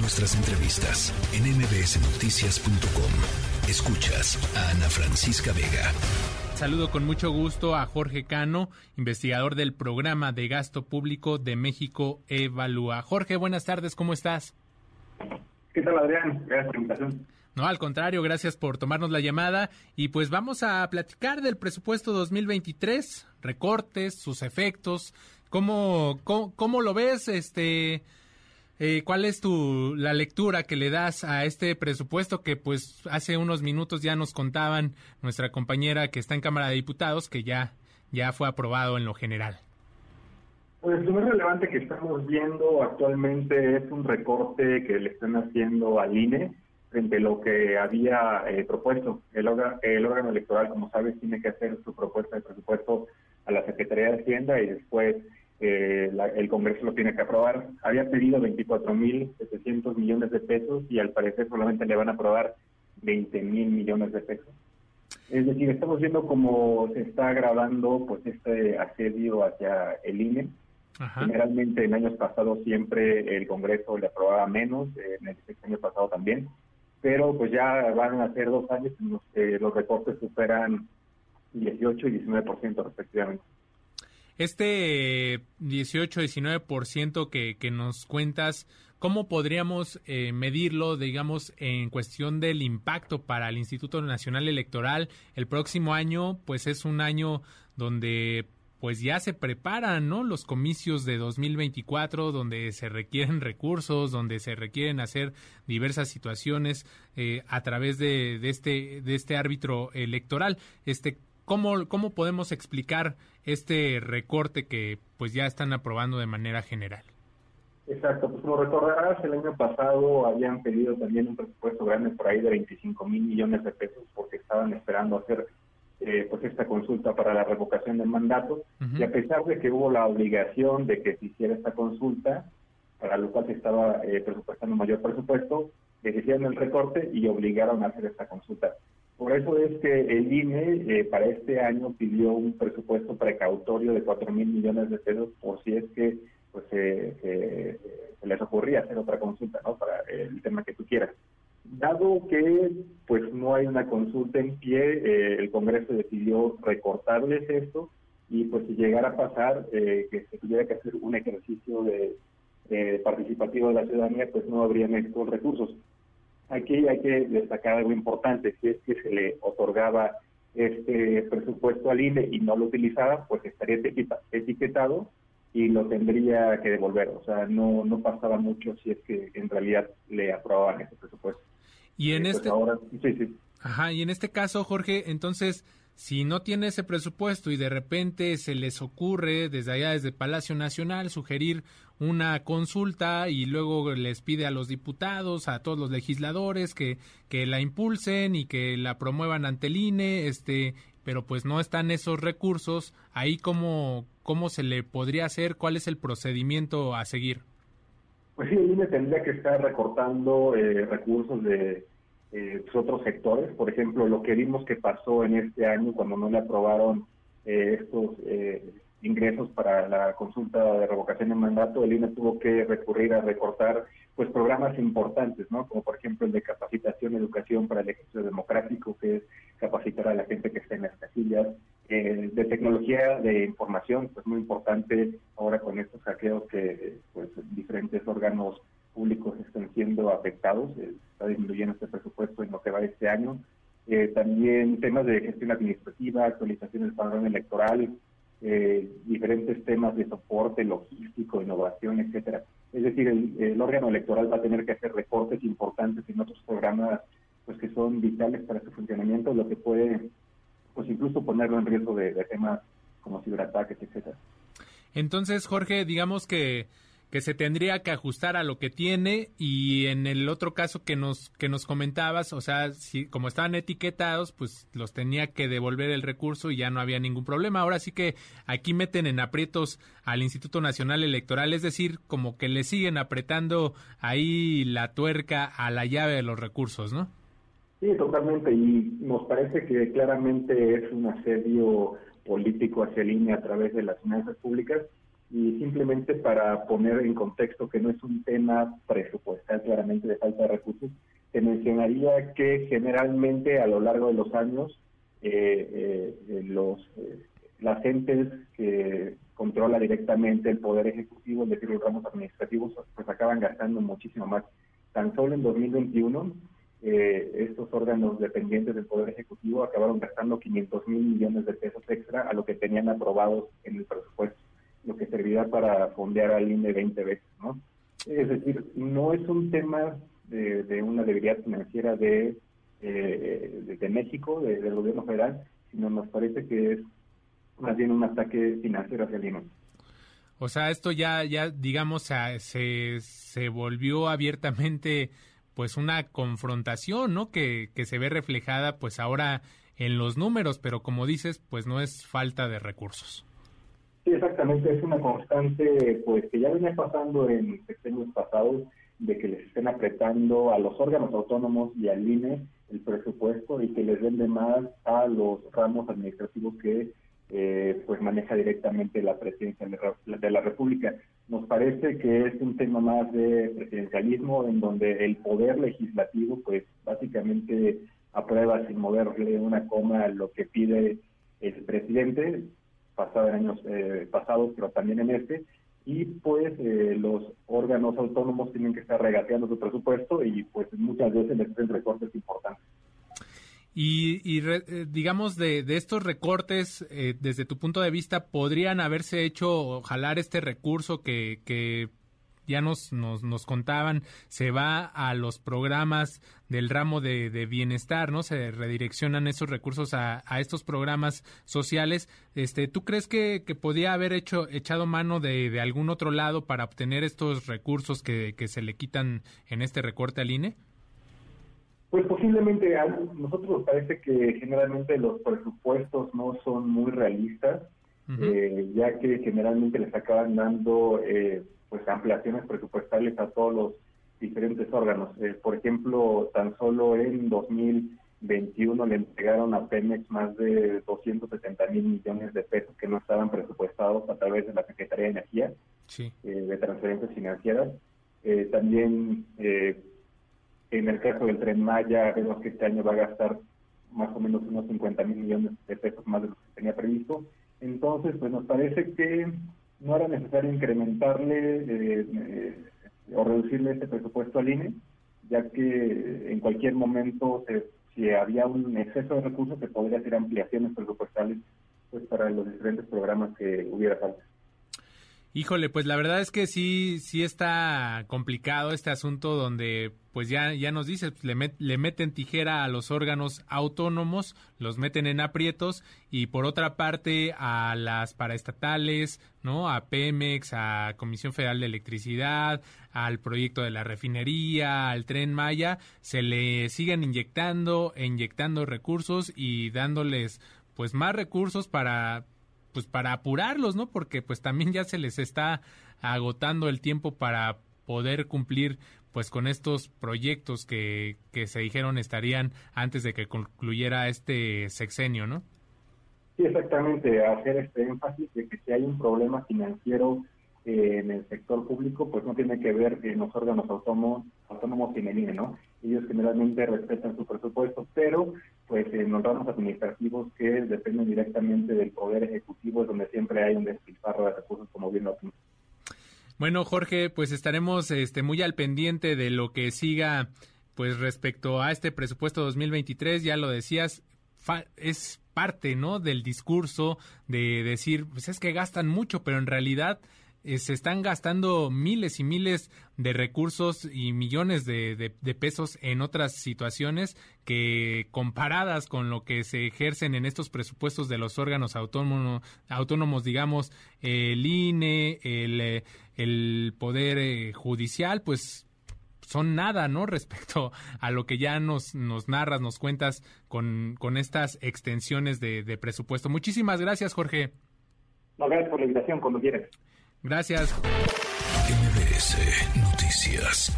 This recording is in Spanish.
Nuestras entrevistas en mbsnoticias.com. Escuchas a Ana Francisca Vega. Saludo con mucho gusto a Jorge Cano, investigador del programa de gasto público de México Evalúa. Jorge, buenas tardes, ¿cómo estás? ¿Qué tal, Adrián? Gracias por la invitación. No, al contrario, gracias por tomarnos la llamada y pues vamos a platicar del presupuesto 2023, recortes, sus efectos, cómo, cómo, cómo lo ves, este, eh, ¿Cuál es tu la lectura que le das a este presupuesto que pues hace unos minutos ya nos contaban nuestra compañera que está en Cámara de Diputados que ya ya fue aprobado en lo general? Pues lo más relevante que estamos viendo actualmente es un recorte que le están haciendo al INE frente a lo que había eh, propuesto. El, el órgano electoral, como sabes, tiene que hacer su propuesta de presupuesto a la Secretaría de Hacienda y después eh, el Congreso lo tiene que aprobar. Había pedido 24.700 millones de pesos y al parecer solamente le van a aprobar 20 mil millones de pesos. Es decir, estamos viendo cómo se está agravando pues este asedio hacia el INE. Generalmente en años pasados siempre el Congreso le aprobaba menos, en el año pasado también, pero pues ya van a ser dos años en los que los recortes superan 18 y 19% respectivamente. Este 18-19% que, que nos cuentas, ¿cómo podríamos eh, medirlo, digamos, en cuestión del impacto para el Instituto Nacional Electoral? El próximo año, pues es un año donde pues ya se preparan, ¿no? Los comicios de 2024, donde se requieren recursos, donde se requieren hacer diversas situaciones eh, a través de, de, este de este árbitro electoral. Este, ¿Cómo, ¿Cómo podemos explicar este recorte que pues ya están aprobando de manera general? Exacto, pues como recordarás, el año pasado habían pedido también un presupuesto grande por ahí de 25 mil millones de pesos porque estaban esperando hacer eh, pues esta consulta para la revocación del mandato y a pesar de que hubo la obligación de que se hiciera esta consulta, para lo cual se estaba eh, presupuestando mayor presupuesto, les hicieron el recorte y obligaron a hacer esta consulta. Por eso es que el INE eh, para este año pidió un presupuesto precautorio de 4 mil millones de pesos por si es que pues se les ocurría hacer otra consulta, ¿no? Para el tema que tú quieras. Dado que pues no hay una consulta en pie, eh, el Congreso decidió recortarles esto y pues si llegara a pasar eh, que se tuviera que hacer un ejercicio de, participativo de la ciudadanía, pues no habrían estos recursos. Aquí hay que destacar algo importante, si es que se le otorgaba este presupuesto al INE y no lo utilizaba, pues estaría etiquetado y lo tendría que devolver. O sea, no, no pasaba mucho si es que en realidad le aprobaban ese presupuesto. Y en eh, pues este... ahora, sí, sí. Ajá, y en este caso, Jorge, entonces si no tiene ese presupuesto y de repente se les ocurre desde allá, desde Palacio Nacional, sugerir una consulta y luego les pide a los diputados, a todos los legisladores que, que la impulsen y que la promuevan ante el INE, este, pero pues no están esos recursos, ahí cómo, cómo se le podría hacer, cuál es el procedimiento a seguir. Pues sí, el INE tendría que estar recortando eh, recursos de eh, pues, otros sectores. Por ejemplo, lo que vimos que pasó en este año cuando no le aprobaron eh, estos eh, ingresos para la consulta de revocación de mandato, el INE tuvo que recurrir a recortar pues programas importantes, ¿no? Como por ejemplo el de capacitación, educación para el ejercicio democrático, que es capacitar a la gente que está en las casillas, eh, de tecnología de información, pues muy importante ahora con estos hackeos que pues diferentes órganos públicos están siendo afectados, eh, está disminuyendo este presupuesto en lo que va este año. Eh, también temas de gestión administrativa, actualización del padrón electoral, eh, diferentes temas de soporte logístico, innovación, etcétera. Es decir, el, órgano electoral va a tener que hacer recortes importantes en otros programas pues que son vitales para su funcionamiento, lo que puede pues incluso ponerlo en riesgo de, de temas como ciberataques, etcétera. Entonces, Jorge, digamos que que se tendría que ajustar a lo que tiene y en el otro caso que nos que nos comentabas, o sea, si como estaban etiquetados, pues los tenía que devolver el recurso y ya no había ningún problema. Ahora sí que aquí meten en aprietos al Instituto Nacional Electoral, es decir, como que le siguen apretando ahí la tuerca a la llave de los recursos, ¿no? Sí, totalmente y nos parece que claramente es un asedio político hacia línea a través de las finanzas públicas y simplemente para poner en contexto que no es un tema presupuestal claramente de falta de recursos, te mencionaría que generalmente a lo largo de los años eh, eh, los las entes que controla directamente el poder ejecutivo, es decir, los ramos administrativos, pues acaban gastando muchísimo más. Tan solo en 2021 eh, estos órganos dependientes del Poder Ejecutivo acabaron gastando 500 mil millones de pesos extra a lo que tenían aprobados en el presupuesto, lo que servirá para fondear al INE 20 veces, ¿no? Es decir, no es un tema de, una debilidad financiera de, eh, de, México, del gobierno federal, sino nos parece que es más bien un ataque financiero hacia el INE. O sea, esto ya, ya digamos, se, se volvió abiertamente pues una confrontación, ¿no? Que, que se ve reflejada pues ahora en los números, pero como dices, pues no es falta de recursos. Sí, exactamente, es una constante pues que ya venía pasando en sexenios pasados de que les estén apretando a los órganos autónomos y al INE el presupuesto y que les vende más a los ramos administrativos que eh, pues maneja directamente la presidencia de la República. Nos parece que es un tema más de presidencialismo en donde el poder legislativo pues básicamente aprueba sin moverle una coma lo que pide el presidente, pasado en años eh, pasados, pero también en este, y pues eh, los órganos autónomos tienen que estar regateando su presupuesto y pues muchas veces les hacen recortes importantes. Y, eh, digamos, de, estos recortes, eh, desde tu punto de vista, ¿podrían haberse hecho jalar este recurso que, que ya nos, nos, nos, contaban, se va a los programas del ramo de, bienestar, ¿no? Se redireccionan esos recursos a, a, estos programas sociales. Este, ¿Tú crees que, que podía haber hecho, echado mano de, de, algún otro lado para obtener estos recursos que, que se le quitan en este recorte al INE? Pues posiblemente a nosotros nos parece que generalmente los presupuestos no son muy realistas, eh, ya que generalmente les acaban dando eh, pues ampliaciones presupuestales a todos los diferentes órganos. Eh, por ejemplo, tan solo en 2021 le entregaron a Pemex más de 270 mil millones de pesos que no estaban presupuestados a través de la Secretaría de Energía, de transferencias financieras. también en el caso del tren Maya, vemos que este año va a gastar más o menos unos 50 mil millones de pesos más de lo que tenía previsto. Entonces, pues nos parece que no era necesario incrementarle eh, eh, o reducirle este presupuesto al INE, ya que en cualquier momento, si había un exceso de recursos, se podría hacer ampliaciones presupuestales pues para los diferentes programas que hubiera falta. Híjole, pues la verdad es que sí, sí está complicado este asunto donde, pues ya, ya nos dice, le, le meten tijera a los órganos autónomos, los meten en aprietos y por otra parte a las paraestatales, ¿no? A Pemex, a Comisión Federal de Electricidad, al proyecto de la refinería, al Tren Maya, se le siguen inyectando, inyectando recursos y dándoles pues más recursos para pues para apurarlos, ¿no? Porque pues también ya se les está agotando el tiempo para poder cumplir pues con estos proyectos que, que se dijeron estarían antes de que concluyera este sexenio, ¿no? Sí, exactamente, hacer este énfasis de que si hay un problema financiero eh, en el sector público, pues no tiene que ver en los órganos autónomos, autónomos en ¿no? Ellos generalmente respetan su presupuesto, pero pues en los ramos administrativos que dependen directamente del Poder Ejecutivo es donde siempre hay un despilfarro de recursos, como bien lo Bueno, Jorge, pues estaremos este, muy al pendiente de lo que siga pues respecto a este presupuesto 2023, ya lo decías, es parte, ¿no? Del discurso de decir, pues es que gastan mucho, pero en realidad eh, se están gastando miles y miles de recursos y millones de, pesos en otras situaciones que comparadas con lo que se ejercen en estos presupuestos de los órganos autónomos, autónomos digamos, el INE, el, eh, el Poder eh, Judicial, pues son nada, ¿no? Respecto a lo que ya nos, nos narras, nos cuentas con, con estas extensiones de, de presupuesto. Muchísimas gracias, Jorge. gracias por la invitación, cuando quieras. Gracias. MBS Noticias.